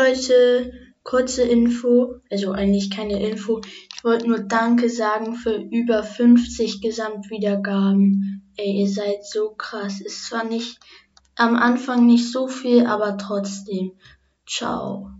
Leute, kurze Info, also eigentlich keine Info. Ich wollte nur Danke sagen für über 50 Gesamtwiedergaben. Ey, ihr seid so krass. Ist zwar nicht am Anfang nicht so viel, aber trotzdem. Ciao.